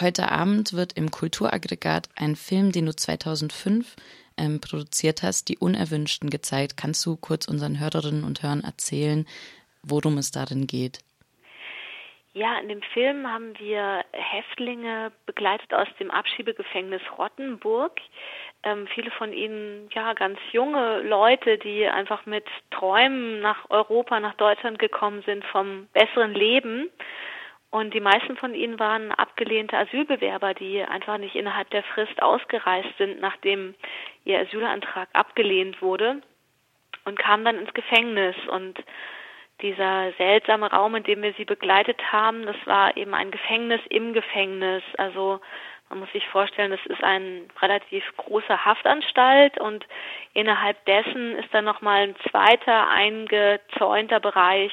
heute Abend wird im Kulturaggregat ein Film, den du 2005 ähm, produziert hast, Die Unerwünschten, gezeigt. Kannst du kurz unseren Hörerinnen und Hörern erzählen, worum es darin geht? Ja, in dem Film haben wir Häftlinge begleitet aus dem Abschiebegefängnis Rottenburg. Ähm, viele von ihnen, ja, ganz junge Leute, die einfach mit Träumen nach Europa, nach Deutschland gekommen sind vom besseren Leben. Und die meisten von ihnen waren abgelehnte Asylbewerber, die einfach nicht innerhalb der Frist ausgereist sind, nachdem ihr Asylantrag abgelehnt wurde und kamen dann ins Gefängnis und dieser seltsame Raum, in dem wir sie begleitet haben, das war eben ein Gefängnis im Gefängnis. Also man muss sich vorstellen, das ist eine relativ große Haftanstalt und innerhalb dessen ist dann nochmal ein zweiter eingezäunter Bereich,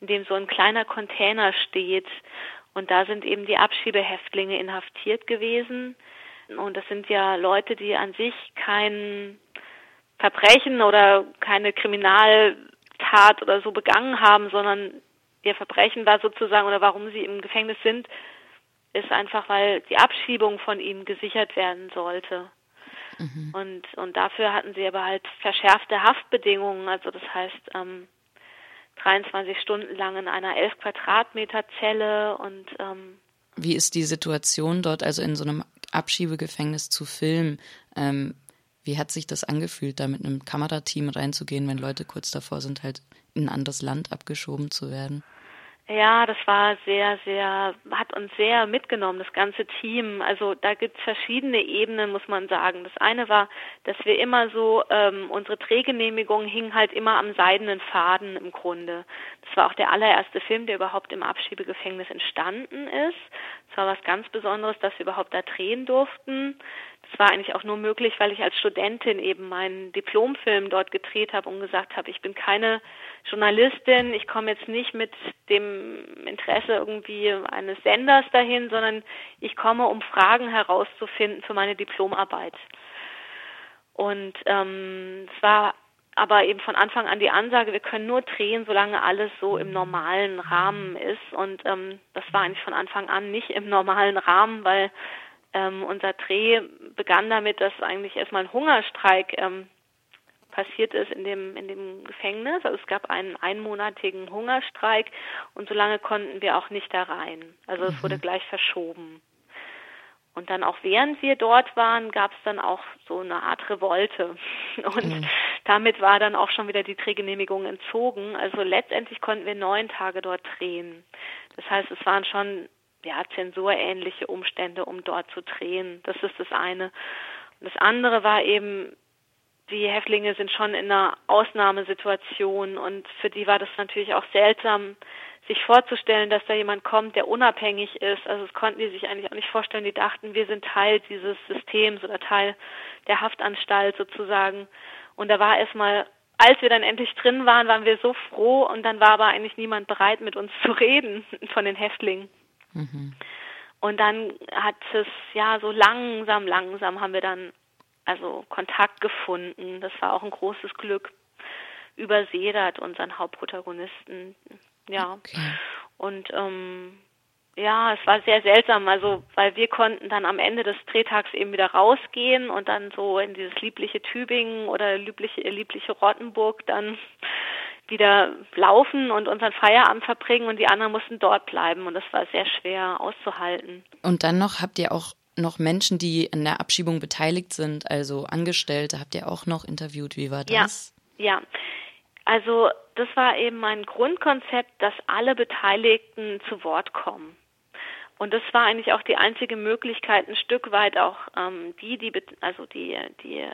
in dem so ein kleiner Container steht. Und da sind eben die Abschiebehäftlinge inhaftiert gewesen. Und das sind ja Leute, die an sich kein Verbrechen oder keine Kriminal Tat oder so begangen haben, sondern ihr Verbrechen war sozusagen oder warum sie im Gefängnis sind, ist einfach, weil die Abschiebung von ihnen gesichert werden sollte. Mhm. Und, und dafür hatten sie aber halt verschärfte Haftbedingungen. Also das heißt, ähm, 23 Stunden lang in einer 11 Quadratmeter Zelle und ähm, wie ist die Situation dort, also in so einem Abschiebegefängnis zu filmen? Ähm, wie hat sich das angefühlt, da mit einem Kamerateam reinzugehen, wenn Leute kurz davor sind, halt in ein anderes Land abgeschoben zu werden? Ja, das war sehr, sehr, hat uns sehr mitgenommen, das ganze Team. Also da gibt es verschiedene Ebenen, muss man sagen. Das eine war, dass wir immer so, ähm, unsere Drehgenehmigung hing halt immer am seidenen Faden im Grunde. Das war auch der allererste Film, der überhaupt im Abschiebegefängnis entstanden ist. Es war was ganz Besonderes, dass wir überhaupt da drehen durften. Das war eigentlich auch nur möglich, weil ich als Studentin eben meinen Diplomfilm dort gedreht habe und gesagt habe, ich bin keine Journalistin, ich komme jetzt nicht mit dem Interesse irgendwie eines Senders dahin, sondern ich komme, um Fragen herauszufinden für meine Diplomarbeit. Und ähm, es war aber eben von Anfang an die Ansage, wir können nur drehen, solange alles so im normalen Rahmen ist. Und ähm, das war eigentlich von Anfang an nicht im normalen Rahmen, weil ähm, unser Dreh begann damit, dass eigentlich erstmal ein Hungerstreik ähm, passiert ist in dem, in dem Gefängnis. Also es gab einen einmonatigen Hungerstreik und so lange konnten wir auch nicht da rein. Also es wurde mhm. gleich verschoben. Und dann auch während wir dort waren, gab es dann auch so eine Art Revolte. Und mhm. damit war dann auch schon wieder die Drehgenehmigung entzogen. Also letztendlich konnten wir neun Tage dort drehen. Das heißt, es waren schon ja, zensurähnliche Umstände, um dort zu drehen. Das ist das eine. Und das andere war eben, die Häftlinge sind schon in einer Ausnahmesituation und für die war das natürlich auch seltsam, sich vorzustellen, dass da jemand kommt, der unabhängig ist. Also das konnten die sich eigentlich auch nicht vorstellen. Die dachten, wir sind Teil dieses Systems oder Teil der Haftanstalt sozusagen. Und da war erstmal, als wir dann endlich drin waren, waren wir so froh und dann war aber eigentlich niemand bereit, mit uns zu reden von den Häftlingen. Mhm. Und dann hat es ja so langsam, langsam haben wir dann also Kontakt gefunden. Das war auch ein großes Glück über Sedat, unseren Hauptprotagonisten. Ja. Okay. Und ähm, ja, es war sehr seltsam, also weil wir konnten dann am Ende des Drehtags eben wieder rausgehen und dann so in dieses liebliche Tübingen oder liebliche, liebliche Rottenburg dann wieder laufen und unseren Feierabend verbringen und die anderen mussten dort bleiben und das war sehr schwer auszuhalten. Und dann noch habt ihr auch noch Menschen, die in der Abschiebung beteiligt sind, also Angestellte, habt ihr auch noch interviewt. Wie war das? Ja, ja. Also das war eben mein Grundkonzept, dass alle Beteiligten zu Wort kommen. Und das war eigentlich auch die einzige Möglichkeit, ein Stück weit auch ähm, die, die also die, die äh,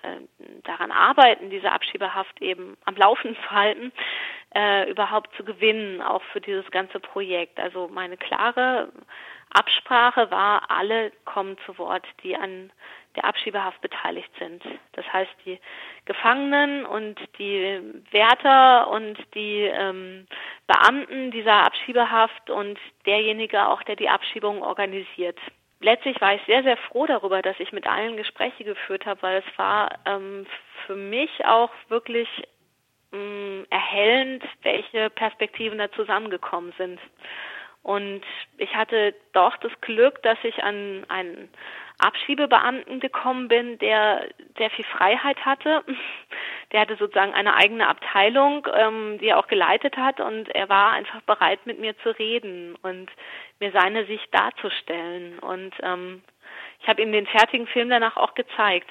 daran arbeiten, diese Abschiebehaft eben am Laufen zu halten, äh, überhaupt zu gewinnen, auch für dieses ganze Projekt. Also meine klare Absprache war, alle kommen zu Wort, die an der Abschiebehaft beteiligt sind. Das heißt, die Gefangenen und die Wärter und die ähm, Beamten dieser Abschiebehaft und derjenige auch, der die Abschiebung organisiert. Letztlich war ich sehr, sehr froh darüber, dass ich mit allen Gespräche geführt habe, weil es war ähm, für mich auch wirklich ähm, erhellend, welche Perspektiven da zusammengekommen sind. Und ich hatte doch das Glück, dass ich an einen Abschiebebeamten gekommen bin, der sehr viel Freiheit hatte. Der hatte sozusagen eine eigene Abteilung, ähm, die er auch geleitet hat und er war einfach bereit, mit mir zu reden und mir seine Sicht darzustellen. Und ähm, ich habe ihm den fertigen Film danach auch gezeigt.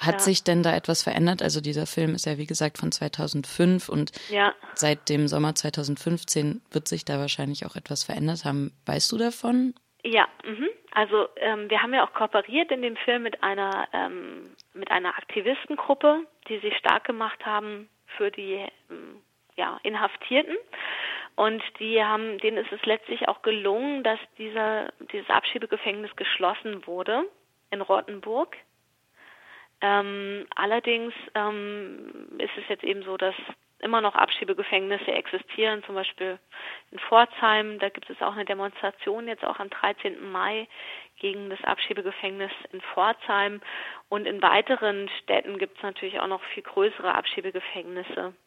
Hat ja. sich denn da etwas verändert? Also dieser Film ist ja wie gesagt von 2005 und ja. seit dem Sommer 2015 wird sich da wahrscheinlich auch etwas verändert haben. Weißt du davon? Ja, mhm. also ähm, wir haben ja auch kooperiert in dem Film mit einer ähm, mit einer Aktivistengruppe, die sich stark gemacht haben für die ähm, ja, Inhaftierten. Und die haben, denen ist es letztlich auch gelungen, dass dieser, dieses Abschiebegefängnis geschlossen wurde in Rottenburg. Ähm, allerdings ähm, ist es jetzt eben so, dass immer noch Abschiebegefängnisse existieren, zum Beispiel in Pforzheim. Da gibt es auch eine Demonstration jetzt auch am 13. Mai gegen das Abschiebegefängnis in Pforzheim. Und in weiteren Städten gibt es natürlich auch noch viel größere Abschiebegefängnisse.